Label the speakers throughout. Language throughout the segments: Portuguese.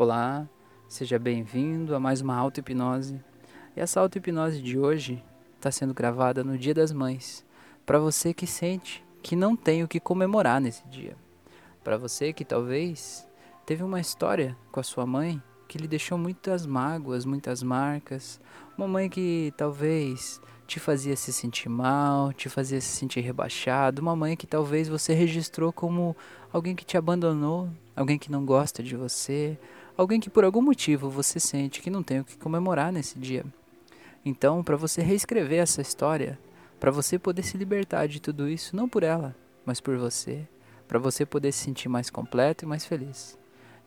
Speaker 1: Olá, seja bem-vindo a mais uma auto-hipnose. E essa auto-hipnose de hoje está sendo gravada no Dia das Mães, para você que sente que não tem o que comemorar nesse dia. Para você que talvez teve uma história com a sua mãe que lhe deixou muitas mágoas, muitas marcas. Uma mãe que talvez te fazia se sentir mal, te fazia se sentir rebaixado. Uma mãe que talvez você registrou como alguém que te abandonou, alguém que não gosta de você, alguém que por algum motivo você sente que não tem o que comemorar nesse dia. Então, para você reescrever essa história, para você poder se libertar de tudo isso, não por ela, mas por você, para você poder se sentir mais completo e mais feliz.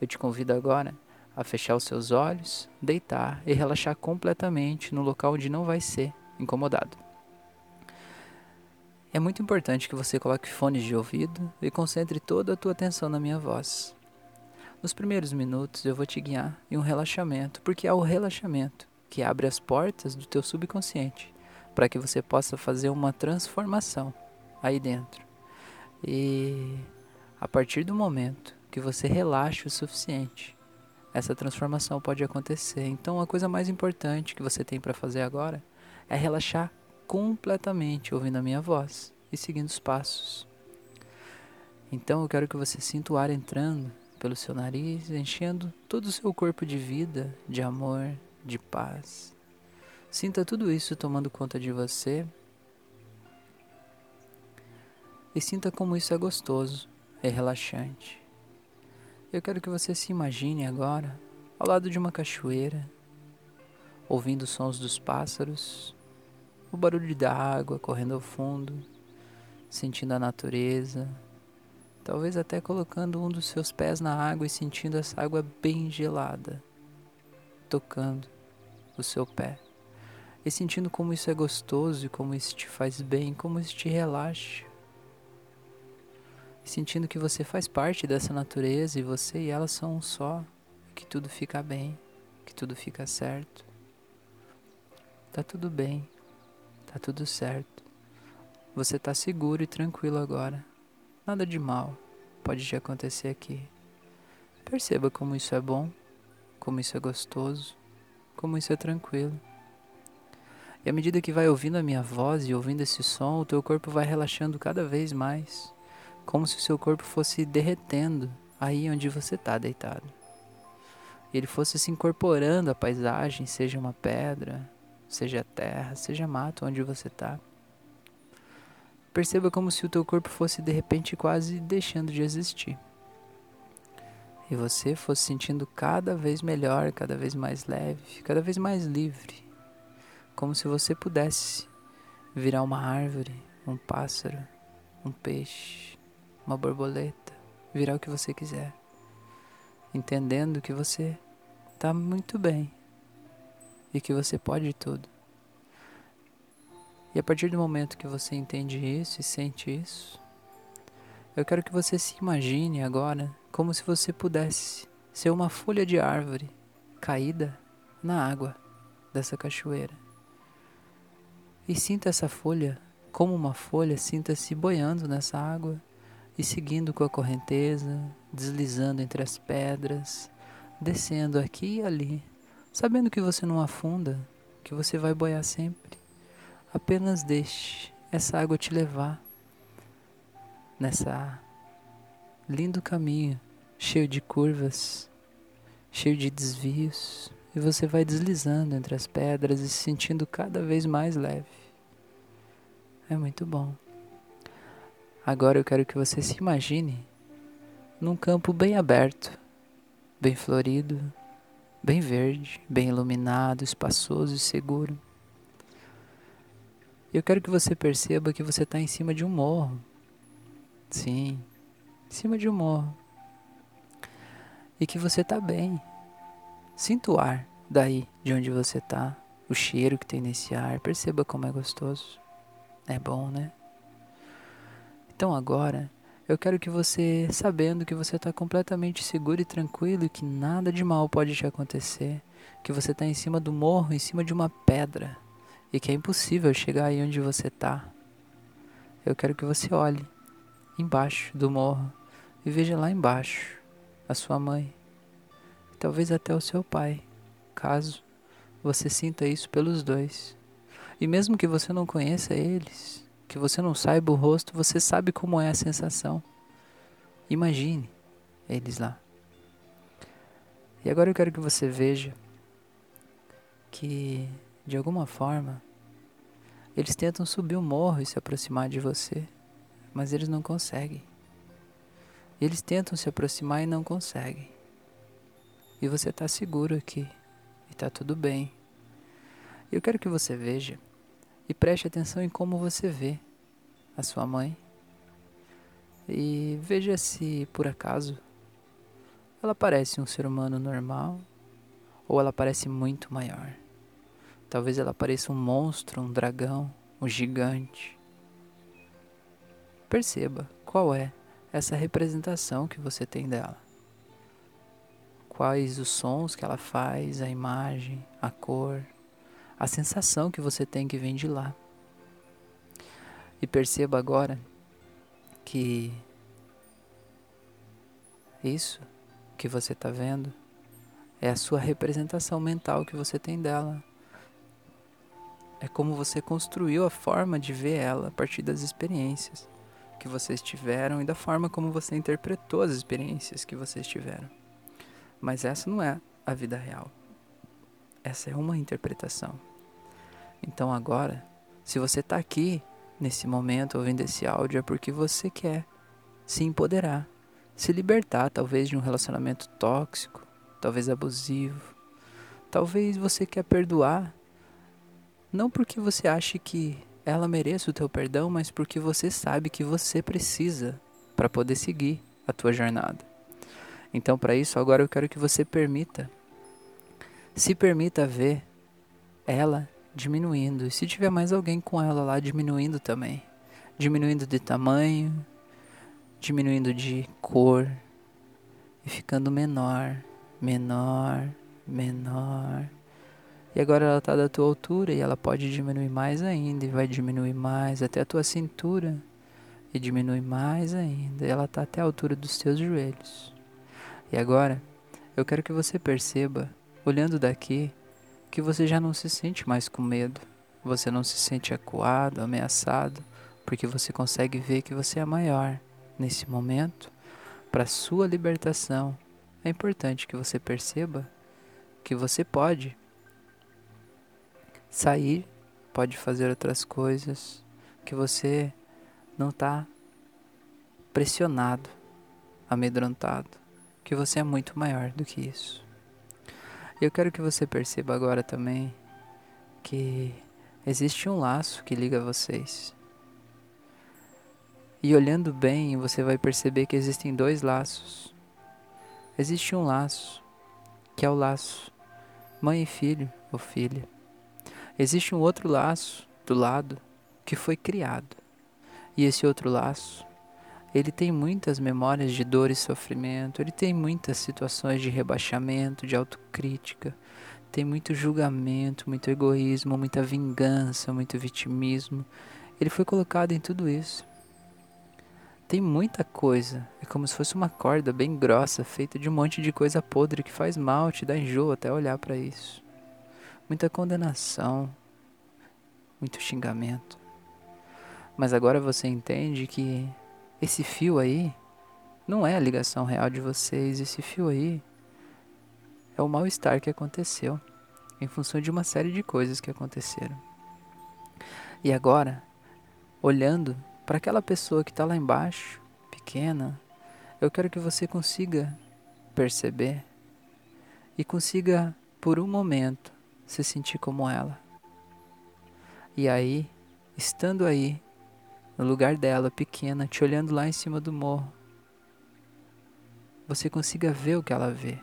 Speaker 1: Eu te convido agora a fechar os seus olhos, deitar e relaxar completamente no local onde não vai ser incomodado. É muito importante que você coloque fones de ouvido e concentre toda a tua atenção na minha voz. Nos primeiros minutos eu vou te guiar em um relaxamento, porque é o relaxamento que abre as portas do teu subconsciente para que você possa fazer uma transformação aí dentro. E a partir do momento que você relaxa o suficiente, essa transformação pode acontecer. Então, a coisa mais importante que você tem para fazer agora é relaxar completamente ouvindo a minha voz e seguindo os passos. Então, eu quero que você sinta o ar entrando pelo seu nariz, enchendo todo o seu corpo de vida, de amor, de paz. Sinta tudo isso tomando conta de você. E sinta como isso é gostoso, é relaxante. Eu quero que você se imagine agora ao lado de uma cachoeira, ouvindo os sons dos pássaros, o barulho da água correndo ao fundo, sentindo a natureza, talvez até colocando um dos seus pés na água e sentindo essa água bem gelada, tocando o seu pé. E sentindo como isso é gostoso e como isso te faz bem, como isso te relaxa sentindo que você faz parte dessa natureza e você e ela são um só, que tudo fica bem, que tudo fica certo. Tá tudo bem, tá tudo certo. Você tá seguro e tranquilo agora. Nada de mal pode te acontecer aqui. Perceba como isso é bom, como isso é gostoso, como isso é tranquilo. E à medida que vai ouvindo a minha voz e ouvindo esse som, o teu corpo vai relaxando cada vez mais como se o seu corpo fosse derretendo aí onde você está deitado. E ele fosse se incorporando à paisagem, seja uma pedra, seja terra, seja mato onde você está. Perceba como se o teu corpo fosse de repente quase deixando de existir. E você fosse sentindo cada vez melhor, cada vez mais leve, cada vez mais livre. Como se você pudesse virar uma árvore, um pássaro, um peixe, uma borboleta, virar o que você quiser, entendendo que você está muito bem e que você pode tudo. E a partir do momento que você entende isso e sente isso, eu quero que você se imagine agora como se você pudesse ser uma folha de árvore caída na água dessa cachoeira. E sinta essa folha como uma folha, sinta-se boiando nessa água e seguindo com a correnteza, deslizando entre as pedras, descendo aqui e ali, sabendo que você não afunda, que você vai boiar sempre. Apenas deixe essa água te levar nessa lindo caminho, cheio de curvas, cheio de desvios, e você vai deslizando entre as pedras e se sentindo cada vez mais leve. É muito bom. Agora eu quero que você se imagine num campo bem aberto, bem florido, bem verde, bem iluminado, espaçoso e seguro. Eu quero que você perceba que você está em cima de um morro. Sim, em cima de um morro. E que você está bem. Sinta o ar daí, de onde você está, o cheiro que tem nesse ar. Perceba como é gostoso. É bom, né? Então agora, eu quero que você, sabendo que você está completamente seguro e tranquilo e que nada de mal pode te acontecer, que você está em cima do morro, em cima de uma pedra, e que é impossível chegar aí onde você está, eu quero que você olhe embaixo do morro e veja lá embaixo a sua mãe, talvez até o seu pai, caso você sinta isso pelos dois. E mesmo que você não conheça eles, que você não saiba o rosto, você sabe como é a sensação. Imagine eles lá. E agora eu quero que você veja que, de alguma forma, eles tentam subir o morro e se aproximar de você, mas eles não conseguem. Eles tentam se aproximar e não conseguem. E você está seguro aqui. E está tudo bem. Eu quero que você veja e preste atenção em como você vê a sua mãe. E veja se, por acaso, ela parece um ser humano normal ou ela parece muito maior. Talvez ela pareça um monstro, um dragão, um gigante. Perceba qual é essa representação que você tem dela. Quais os sons que ela faz, a imagem, a cor, a sensação que você tem que vem de lá. E perceba agora que isso que você está vendo é a sua representação mental que você tem dela. É como você construiu a forma de ver ela a partir das experiências que vocês tiveram e da forma como você interpretou as experiências que vocês tiveram. Mas essa não é a vida real. Essa é uma interpretação. Então agora, se você está aqui nesse momento ouvindo esse áudio, é porque você quer se empoderar, se libertar talvez de um relacionamento tóxico, talvez abusivo. Talvez você quer perdoar não porque você ache que ela mereça o teu perdão, mas porque você sabe que você precisa para poder seguir a tua jornada. Então, para isso, agora eu quero que você permita, se permita ver ela diminuindo. E se tiver mais alguém com ela lá, diminuindo também. Diminuindo de tamanho, diminuindo de cor e ficando menor, menor, menor e agora ela está da tua altura e ela pode diminuir mais ainda e vai diminuir mais até a tua cintura e diminui mais ainda. E ela está até a altura dos teus joelhos. E agora eu quero que você perceba, olhando daqui, que você já não se sente mais com medo. Você não se sente acuado, ameaçado, porque você consegue ver que você é maior nesse momento. Para sua libertação, é importante que você perceba que você pode sair, pode fazer outras coisas, que você não está pressionado, amedrontado, que você é muito maior do que isso. Eu quero que você perceba agora também que existe um laço que liga vocês. E olhando bem, você vai perceber que existem dois laços. Existe um laço, que é o laço mãe e filho ou filha. Existe um outro laço do lado que foi criado. E esse outro laço, ele tem muitas memórias de dor e sofrimento, ele tem muitas situações de rebaixamento, de autocrítica, tem muito julgamento, muito egoísmo, muita vingança, muito vitimismo. Ele foi colocado em tudo isso. Tem muita coisa, é como se fosse uma corda bem grossa, feita de um monte de coisa podre que faz mal, te dá enjoo até olhar para isso muita condenação, muito xingamento. Mas agora você entende que esse fio aí não é a ligação real de vocês, esse fio aí é o mal-estar que aconteceu em função de uma série de coisas que aconteceram. E agora, olhando para aquela pessoa que está lá embaixo, pequena, eu quero que você consiga perceber e consiga, por um momento, se sentir como ela. E aí, estando aí, no lugar dela, pequena, te olhando lá em cima do morro, você consiga ver o que ela vê.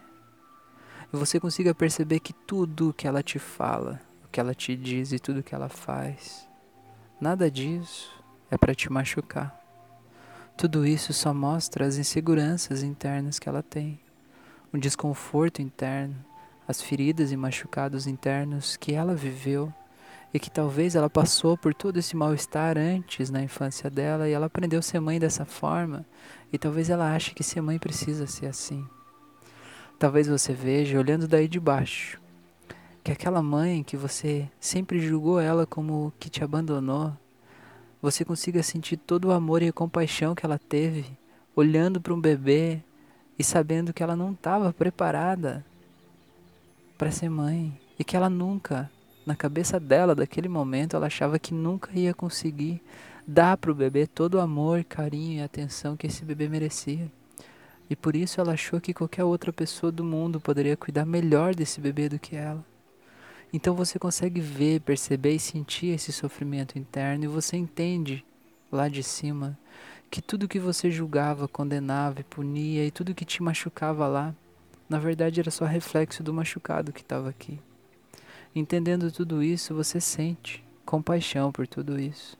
Speaker 1: E você consiga perceber que tudo o que ela te fala, o que ela te diz e tudo o que ela faz, nada disso é para te machucar. Tudo isso só mostra as inseguranças internas que ela tem, um desconforto interno, as feridas e machucados internos que ela viveu e que talvez ela passou por todo esse mal-estar antes na infância dela e ela aprendeu a ser mãe dessa forma e talvez ela ache que ser mãe precisa ser assim. Talvez você veja, olhando daí de baixo, que aquela mãe que você sempre julgou ela como que te abandonou, você consiga sentir todo o amor e a compaixão que ela teve, olhando para um bebê e sabendo que ela não estava preparada para ser mãe e que ela nunca, na cabeça dela, daquele momento, ela achava que nunca ia conseguir dar para o bebê todo o amor, carinho e atenção que esse bebê merecia. E por isso ela achou que qualquer outra pessoa do mundo poderia cuidar melhor desse bebê do que ela. Então você consegue ver, perceber e sentir esse sofrimento interno e você entende lá de cima que tudo que você julgava, condenava e punia e tudo que te machucava lá, na verdade era só reflexo do machucado que estava aqui. Entendendo tudo isso, você sente compaixão por tudo isso.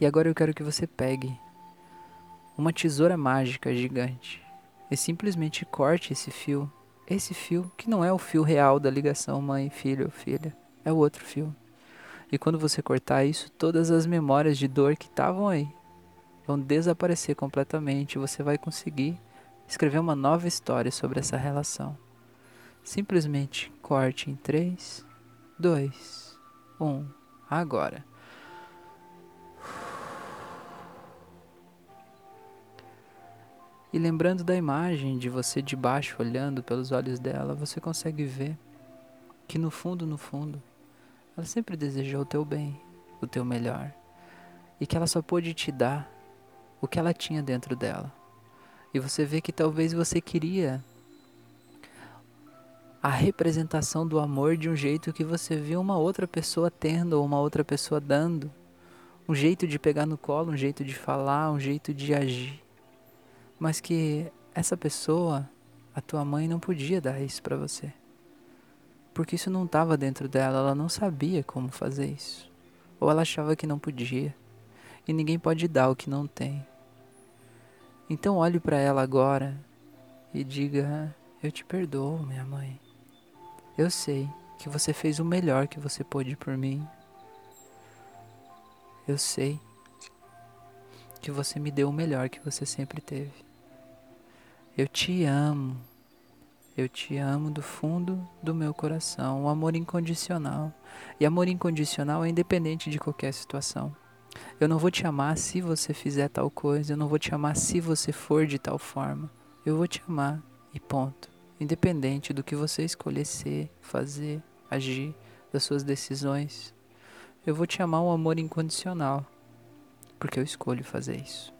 Speaker 1: E agora eu quero que você pegue uma tesoura mágica gigante e simplesmente corte esse fio. Esse fio que não é o fio real da ligação mãe, filho ou filha, é o outro fio. E quando você cortar isso, todas as memórias de dor que estavam aí vão desaparecer completamente. Você vai conseguir escrever uma nova história sobre essa relação. Simplesmente corte em 3, 2, 1, agora. E lembrando da imagem de você de baixo olhando pelos olhos dela, você consegue ver que no fundo, no fundo, ela sempre desejou o teu bem, o teu melhor, e que ela só pôde te dar o que ela tinha dentro dela. E você vê que talvez você queria a representação do amor de um jeito que você viu uma outra pessoa tendo ou uma outra pessoa dando. Um jeito de pegar no colo, um jeito de falar, um jeito de agir. Mas que essa pessoa, a tua mãe, não podia dar isso para você. Porque isso não estava dentro dela, ela não sabia como fazer isso. Ou ela achava que não podia. E ninguém pode dar o que não tem. Então olhe para ela agora e diga: Eu te perdoo, minha mãe. Eu sei que você fez o melhor que você pôde por mim. Eu sei que você me deu o melhor que você sempre teve. Eu te amo. Eu te amo do fundo do meu coração. O amor incondicional. E amor incondicional é independente de qualquer situação. Eu não vou te amar se você fizer tal coisa, eu não vou te amar se você for de tal forma. Eu vou te amar e ponto. Independente do que você escolher ser, fazer, agir, das suas decisões. Eu vou te amar um amor incondicional, porque eu escolho fazer isso.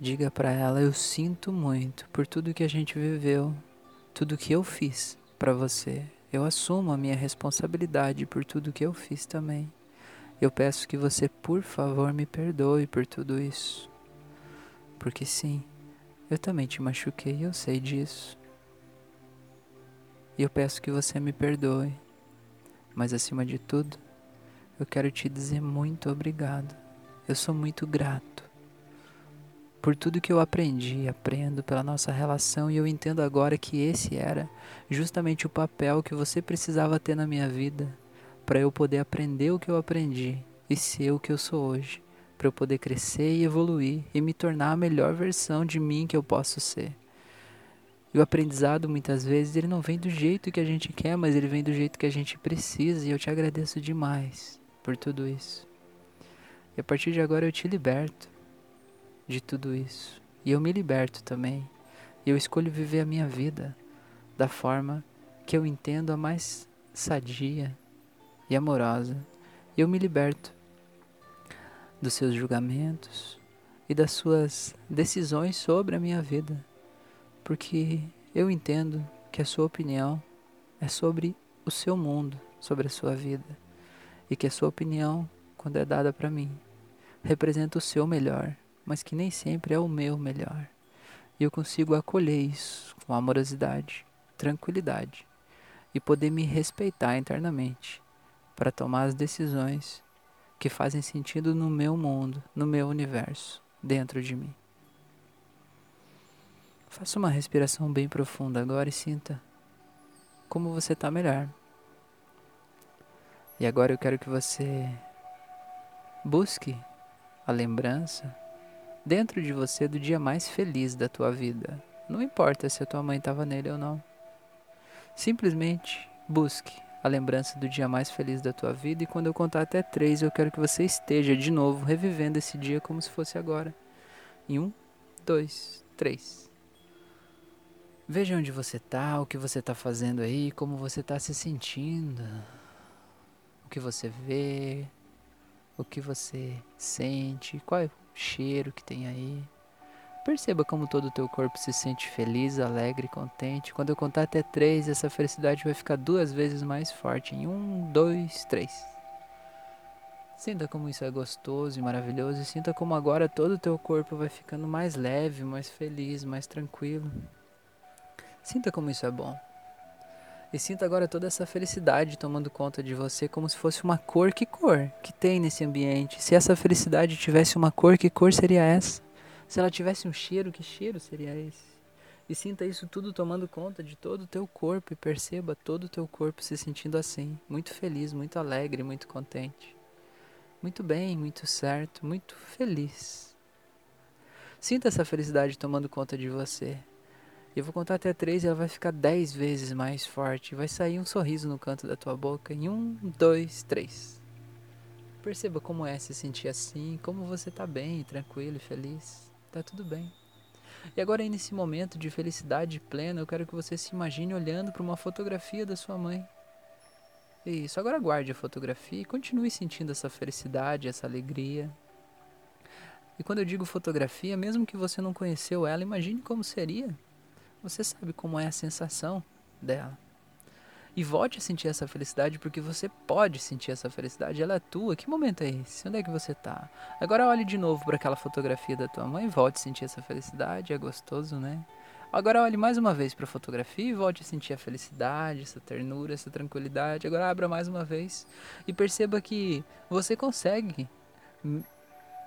Speaker 1: Diga para ela: Eu sinto muito por tudo que a gente viveu, tudo que eu fiz para você. Eu assumo a minha responsabilidade por tudo que eu fiz também. Eu peço que você, por favor, me perdoe por tudo isso. Porque sim, eu também te machuquei, eu sei disso. E eu peço que você me perdoe. Mas acima de tudo, eu quero te dizer muito obrigado. Eu sou muito grato por tudo que eu aprendi, aprendo pela nossa relação e eu entendo agora que esse era justamente o papel que você precisava ter na minha vida para eu poder aprender o que eu aprendi e ser o que eu sou hoje, para eu poder crescer e evoluir e me tornar a melhor versão de mim que eu posso ser. E o aprendizado muitas vezes ele não vem do jeito que a gente quer, mas ele vem do jeito que a gente precisa e eu te agradeço demais por tudo isso. E a partir de agora eu te liberto de tudo isso. E eu me liberto também. E eu escolho viver a minha vida da forma que eu entendo a mais sadia e amorosa. Eu me liberto dos seus julgamentos e das suas decisões sobre a minha vida. Porque eu entendo que a sua opinião é sobre o seu mundo, sobre a sua vida. E que a sua opinião, quando é dada para mim, representa o seu melhor mas que nem sempre é o meu melhor. E eu consigo acolher isso com amorosidade, tranquilidade e poder me respeitar internamente para tomar as decisões que fazem sentido no meu mundo, no meu universo, dentro de mim. Faça uma respiração bem profunda agora e sinta como você está melhor. E agora eu quero que você busque a lembrança dentro de você do dia mais feliz da tua vida. Não importa se a tua mãe estava nele ou não. Simplesmente busque a lembrança do dia mais feliz da tua vida e quando eu contar até três, eu quero que você esteja de novo revivendo esse dia como se fosse agora. Em um, dois, três. Veja onde você está, o que você está fazendo aí, como você está se sentindo, o que você vê, o que você sente, qual é o cheiro que tem aí. Perceba como todo o teu corpo se sente feliz, alegre, contente. Quando eu contar até três, essa felicidade vai ficar duas vezes mais forte. Em um, dois, três. Sinta como isso é gostoso e maravilhoso. E sinta como agora todo o teu corpo vai ficando mais leve, mais feliz, mais tranquilo. Sinta como isso é bom. E sinta agora toda essa felicidade tomando conta de você como se fosse uma cor. Que cor que tem nesse ambiente? Se essa felicidade tivesse uma cor, que cor seria essa? Se ela tivesse um cheiro, que cheiro seria esse? E sinta isso tudo tomando conta de todo o teu corpo e perceba todo o teu corpo se sentindo assim, muito feliz, muito alegre, muito contente. Muito bem, muito certo, muito feliz. Sinta essa felicidade tomando conta de você. Eu vou contar até três e ela vai ficar dez vezes mais forte. Vai sair um sorriso no canto da tua boca. Em um, dois, três. Perceba como é se sentir assim, como você está bem, tranquilo e feliz. Tá tudo bem. E agora, nesse momento de felicidade plena, eu quero que você se imagine olhando para uma fotografia da sua mãe. Isso, agora guarde a fotografia e continue sentindo essa felicidade, essa alegria. E quando eu digo fotografia, mesmo que você não conheceu ela, imagine como seria. Você sabe como é a sensação dela. E volte a sentir essa felicidade porque você pode sentir essa felicidade, ela é tua. Que momento é esse? Onde é que você tá? Agora olhe de novo para aquela fotografia da tua mãe volte a sentir essa felicidade, é gostoso, né? Agora olhe mais uma vez para a fotografia e volte a sentir a felicidade, essa ternura, essa tranquilidade. Agora abra mais uma vez e perceba que você consegue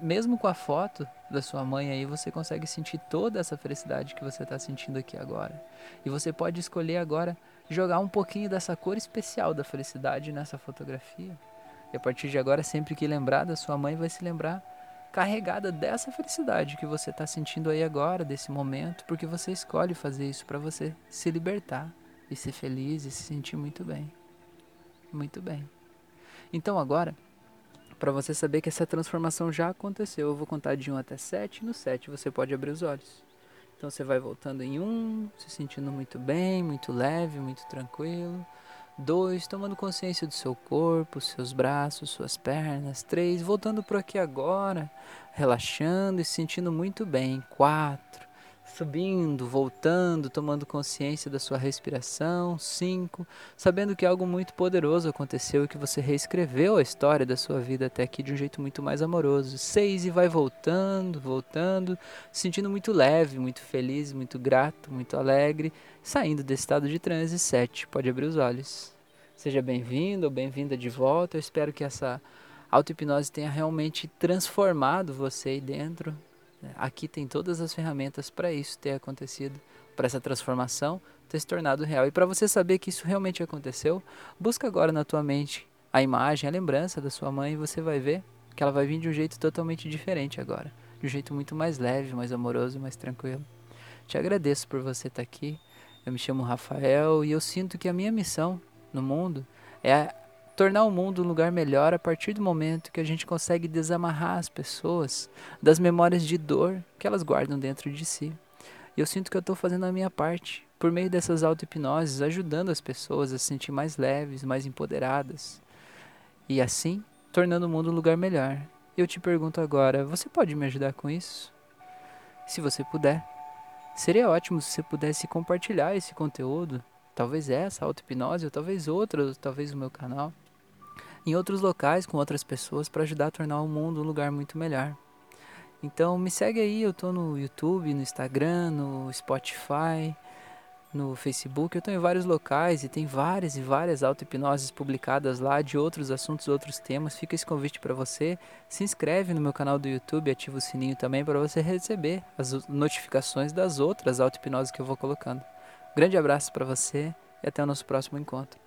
Speaker 1: mesmo com a foto da sua mãe aí, você consegue sentir toda essa felicidade que você está sentindo aqui agora. E você pode escolher agora jogar um pouquinho dessa cor especial da felicidade nessa fotografia. E a partir de agora, sempre que lembrar da sua mãe, vai se lembrar carregada dessa felicidade que você está sentindo aí agora, desse momento, porque você escolhe fazer isso para você se libertar e ser feliz e se sentir muito bem. Muito bem. Então agora, para você saber que essa transformação já aconteceu, eu vou contar de 1 até 7, e no 7 você pode abrir os olhos. Então você vai voltando em um, se sentindo muito bem, muito leve, muito tranquilo. Dois, tomando consciência do seu corpo, seus braços, suas pernas. Três, voltando para aqui agora, relaxando e se sentindo muito bem. Quatro, subindo, voltando, tomando consciência da sua respiração. 5. Sabendo que algo muito poderoso aconteceu e que você reescreveu a história da sua vida até aqui de um jeito muito mais amoroso. 6. E vai voltando, voltando, sentindo muito leve, muito feliz, muito grato, muito alegre, saindo desse estado de transe. 7. Pode abrir os olhos. Seja bem-vindo ou bem-vinda de volta. Eu espero que essa auto-hipnose tenha realmente transformado você aí dentro Aqui tem todas as ferramentas para isso ter acontecido, para essa transformação ter se tornado real. E para você saber que isso realmente aconteceu, busca agora na tua mente a imagem, a lembrança da sua mãe e você vai ver que ela vai vir de um jeito totalmente diferente agora, de um jeito muito mais leve, mais amoroso, mais tranquilo. Te agradeço por você estar aqui. Eu me chamo Rafael e eu sinto que a minha missão no mundo é tornar o mundo um lugar melhor a partir do momento que a gente consegue desamarrar as pessoas das memórias de dor que elas guardam dentro de si. E eu sinto que eu estou fazendo a minha parte, por meio dessas auto-hipnoses, ajudando as pessoas a se sentir mais leves, mais empoderadas. E assim, tornando o mundo um lugar melhor. Eu te pergunto agora, você pode me ajudar com isso? Se você puder. Seria ótimo se você pudesse compartilhar esse conteúdo, talvez essa auto-hipnose, ou talvez outra, ou talvez o meu canal em outros locais com outras pessoas para ajudar a tornar o mundo um lugar muito melhor. Então me segue aí, eu tô no YouTube, no Instagram, no Spotify, no Facebook, eu tô em vários locais e tem várias e várias auto-hipnoses publicadas lá de outros assuntos, outros temas. Fica esse convite para você. Se inscreve no meu canal do YouTube, ativa o sininho também para você receber as notificações das outras auto-hipnoses que eu vou colocando. Grande abraço para você e até o nosso próximo encontro.